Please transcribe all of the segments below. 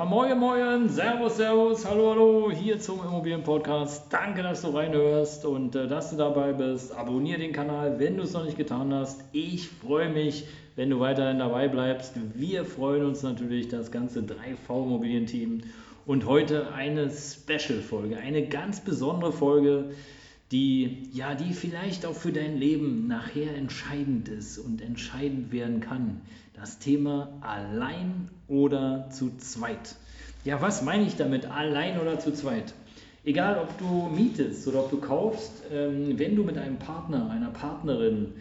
Ja, moin, moin, servus, servus, hallo, hallo, hier zum Immobilienpodcast. Danke, dass du reinhörst und äh, dass du dabei bist. Abonnier den Kanal, wenn du es noch nicht getan hast. Ich freue mich, wenn du weiterhin dabei bleibst. Wir freuen uns natürlich, das ganze 3V Immobilienteam. Und heute eine Special-Folge, eine ganz besondere Folge, die, ja, die vielleicht auch für dein Leben nachher entscheidend ist und entscheidend werden kann. Das Thema allein oder zu zweit. Ja, was meine ich damit, allein oder zu zweit? Egal, ob du mietest oder ob du kaufst, ähm, wenn du mit einem Partner, einer Partnerin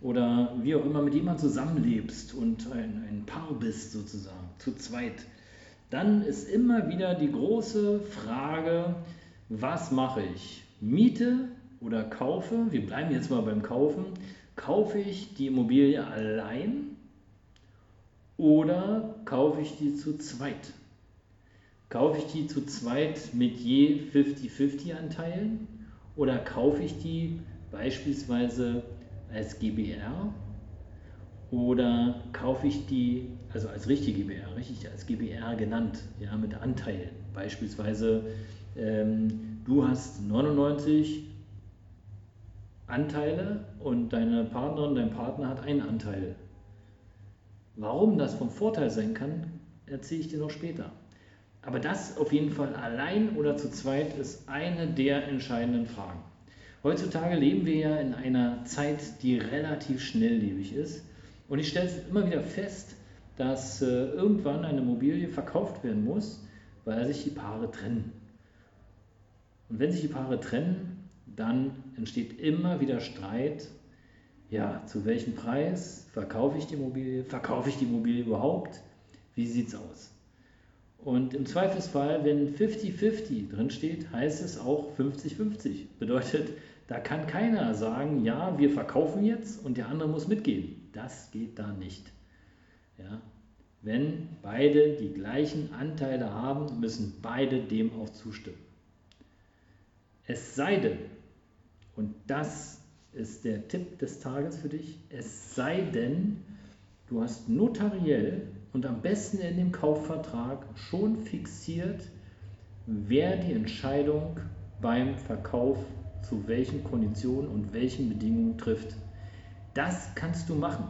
oder wie auch immer mit jemandem zusammenlebst und ein, ein Paar bist sozusagen, zu zweit, dann ist immer wieder die große Frage, was mache ich? Miete oder kaufe? Wir bleiben jetzt mal beim Kaufen. Kaufe ich die Immobilie allein oder kaufe ich die zu zweit? Kaufe ich die zu zweit mit je 50-50 Anteilen oder kaufe ich die beispielsweise als GBR oder kaufe ich die, also als richtige GBR, richtig als GBR genannt, ja, mit Anteilen. Beispielsweise ähm, du hast 99 Anteile und deine Partnerin, dein Partner hat einen Anteil. Warum das vom Vorteil sein kann, erzähle ich dir noch später. Aber das auf jeden Fall allein oder zu zweit ist eine der entscheidenden Fragen. Heutzutage leben wir ja in einer Zeit, die relativ schnelllebig ist. Und ich stelle es immer wieder fest, dass äh, irgendwann eine Immobilie verkauft werden muss, weil sich die Paare trennen. Und wenn sich die Paare trennen, dann entsteht immer wieder Streit ja, zu welchem Preis verkaufe ich die Immobilie? Verkaufe ich die Immobilie überhaupt? Wie sieht es aus? Und im Zweifelsfall, wenn 50-50 drin steht, heißt es auch 50-50. Bedeutet, da kann keiner sagen, ja, wir verkaufen jetzt und der andere muss mitgehen. Das geht da nicht. Ja? Wenn beide die gleichen Anteile haben, müssen beide dem auch zustimmen. Es sei denn, und das ist der Tipp des Tages für dich. Es sei denn, du hast notariell und am besten in dem Kaufvertrag schon fixiert, wer die Entscheidung beim Verkauf zu welchen Konditionen und welchen Bedingungen trifft. Das kannst du machen.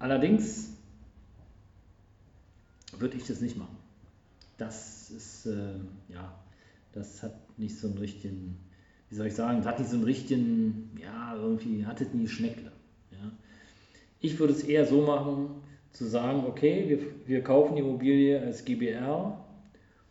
Allerdings würde ich das nicht machen. Das ist, äh, ja, das hat nicht so einen richtigen wie soll ich sagen, es hat nicht so einen richtigen, ja, irgendwie hat es nie Schmeckle. Ja. Ich würde es eher so machen, zu sagen, okay, wir, wir kaufen die Immobilie als GBR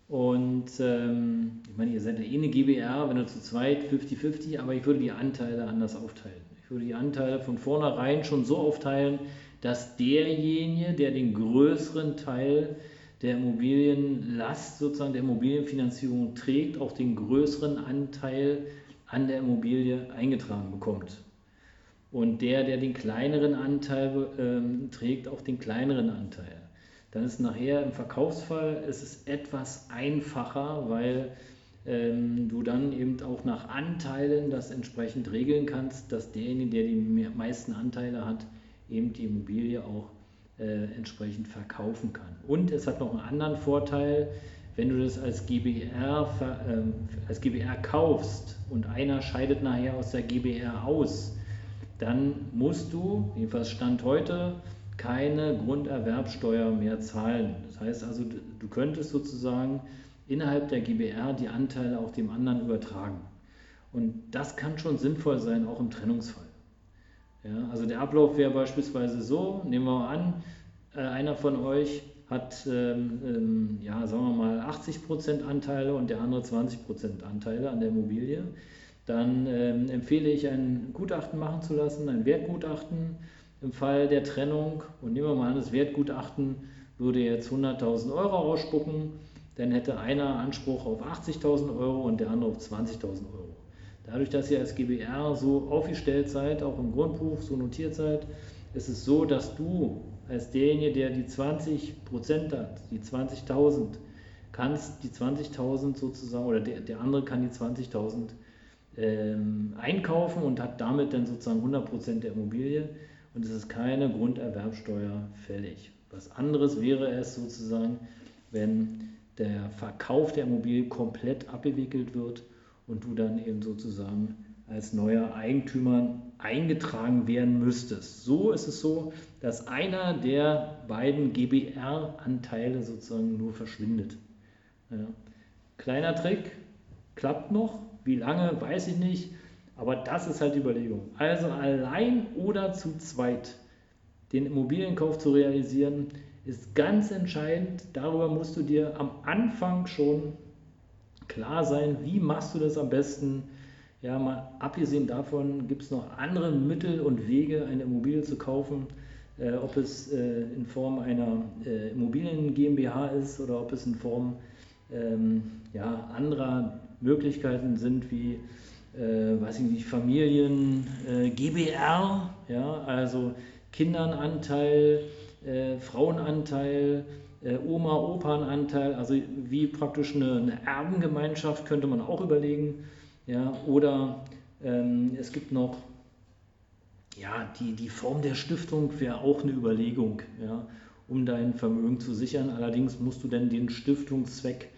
und ähm, ich meine, ihr seid ja eh eine GBR, wenn du zu zweit 50-50, aber ich würde die Anteile anders aufteilen. Ich würde die Anteile von vornherein schon so aufteilen, dass derjenige, der den größeren Teil der Immobilienlast sozusagen der Immobilienfinanzierung trägt, auch den größeren Anteil an der Immobilie eingetragen bekommt. Und der, der den kleineren Anteil ähm, trägt, auch den kleineren Anteil. Dann ist nachher im Verkaufsfall ist es etwas einfacher, weil ähm, du dann eben auch nach Anteilen das entsprechend regeln kannst, dass derjenige, der die meisten Anteile hat, eben die Immobilie auch äh, entsprechend verkaufen kann. Und es hat noch einen anderen Vorteil, wenn du das als GBR, äh, als GBR kaufst und einer scheidet nachher aus der GBR aus, dann musst du, jedenfalls Stand heute, keine Grunderwerbsteuer mehr zahlen. Das heißt also, du könntest sozusagen innerhalb der GBR die Anteile auch dem anderen übertragen. Und das kann schon sinnvoll sein, auch im Trennungsfall. Ja, also der Ablauf wäre beispielsweise so, nehmen wir mal an, äh, einer von euch hat, ähm, ähm, ja, sagen wir mal, 80% Anteile und der andere 20% Anteile an der Immobilie, dann ähm, empfehle ich ein Gutachten machen zu lassen, ein Wertgutachten im Fall der Trennung. Und nehmen wir mal an, das Wertgutachten würde jetzt 100.000 Euro ausspucken, dann hätte einer Anspruch auf 80.000 Euro und der andere auf 20.000 Euro. Dadurch, dass ihr als GBR so aufgestellt seid, auch im Grundbuch so notiert seid, ist es so, dass du als derjenige, der die 20% hat, die 20.000, kannst die 20.000 sozusagen, oder der, der andere kann die 20.000 ähm, einkaufen und hat damit dann sozusagen 100% der Immobilie und es ist keine Grunderwerbsteuer fällig. Was anderes wäre es sozusagen, wenn der Verkauf der Immobilie komplett abgewickelt wird und du dann eben sozusagen als neuer Eigentümer eingetragen werden müsstest. So ist es so, dass einer der beiden GBR-Anteile sozusagen nur verschwindet. Ja. Kleiner Trick, klappt noch. Wie lange, weiß ich nicht. Aber das ist halt die Überlegung. Also allein oder zu zweit den Immobilienkauf zu realisieren, ist ganz entscheidend. Darüber musst du dir am Anfang schon klar sein, wie machst du das am besten. Ja, mal abgesehen davon gibt es noch andere Mittel und Wege, eine Immobilie zu kaufen. Äh, ob es äh, in Form einer äh, Immobilien GmbH ist oder ob es in Form ähm, ja, anderer Möglichkeiten sind wie äh, weiß ich nicht, Familien, äh, GBR, ja, also Kindernanteil, äh, Frauenanteil, äh, Oma, Opernanteil, also wie praktisch eine, eine, Erbengemeinschaft könnte man auch überlegen. Ja, oder ähm, es gibt noch ja, die, die Form der Stiftung wäre auch eine Überlegung, ja, um dein Vermögen zu sichern. Allerdings musst du dann den Stiftungszweck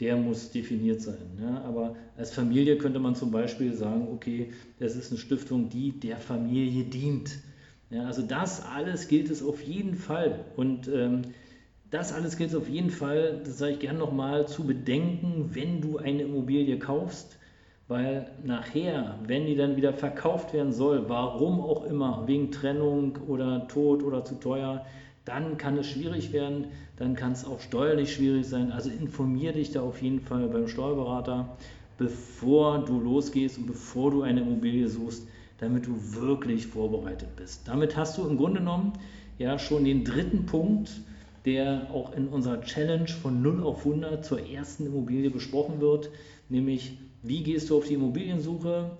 der muss definiert sein. Ja? Aber als Familie könnte man zum Beispiel sagen, okay, das ist eine Stiftung, die der Familie dient. Ja, also das alles gilt es auf jeden Fall. Und ähm, das alles gilt auf jeden Fall, das sage ich gerne nochmal, zu bedenken, wenn du eine Immobilie kaufst. Weil nachher, wenn die dann wieder verkauft werden soll, warum auch immer, wegen Trennung oder Tod oder zu teuer, dann kann es schwierig werden, dann kann es auch steuerlich schwierig sein. Also informiere dich da auf jeden Fall beim Steuerberater, bevor du losgehst und bevor du eine Immobilie suchst, damit du wirklich vorbereitet bist. Damit hast du im Grunde genommen ja schon den dritten Punkt, der auch in unserer Challenge von 0 auf 100 zur ersten Immobilie besprochen wird, nämlich wie gehst du auf die Immobiliensuche,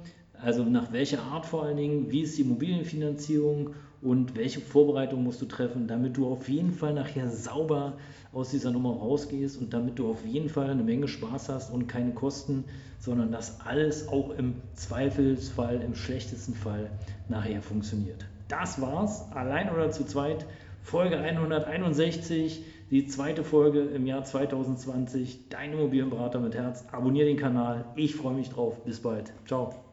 also nach welcher Art vor allen Dingen, wie ist die Immobilienfinanzierung? Und welche Vorbereitung musst du treffen, damit du auf jeden Fall nachher sauber aus dieser Nummer rausgehst und damit du auf jeden Fall eine Menge Spaß hast und keine Kosten, sondern dass alles auch im Zweifelsfall, im schlechtesten Fall nachher funktioniert. Das war's, allein oder zu zweit, Folge 161, die zweite Folge im Jahr 2020. Dein Immobilienberater mit Herz. Abonnier den Kanal. Ich freue mich drauf. Bis bald. Ciao.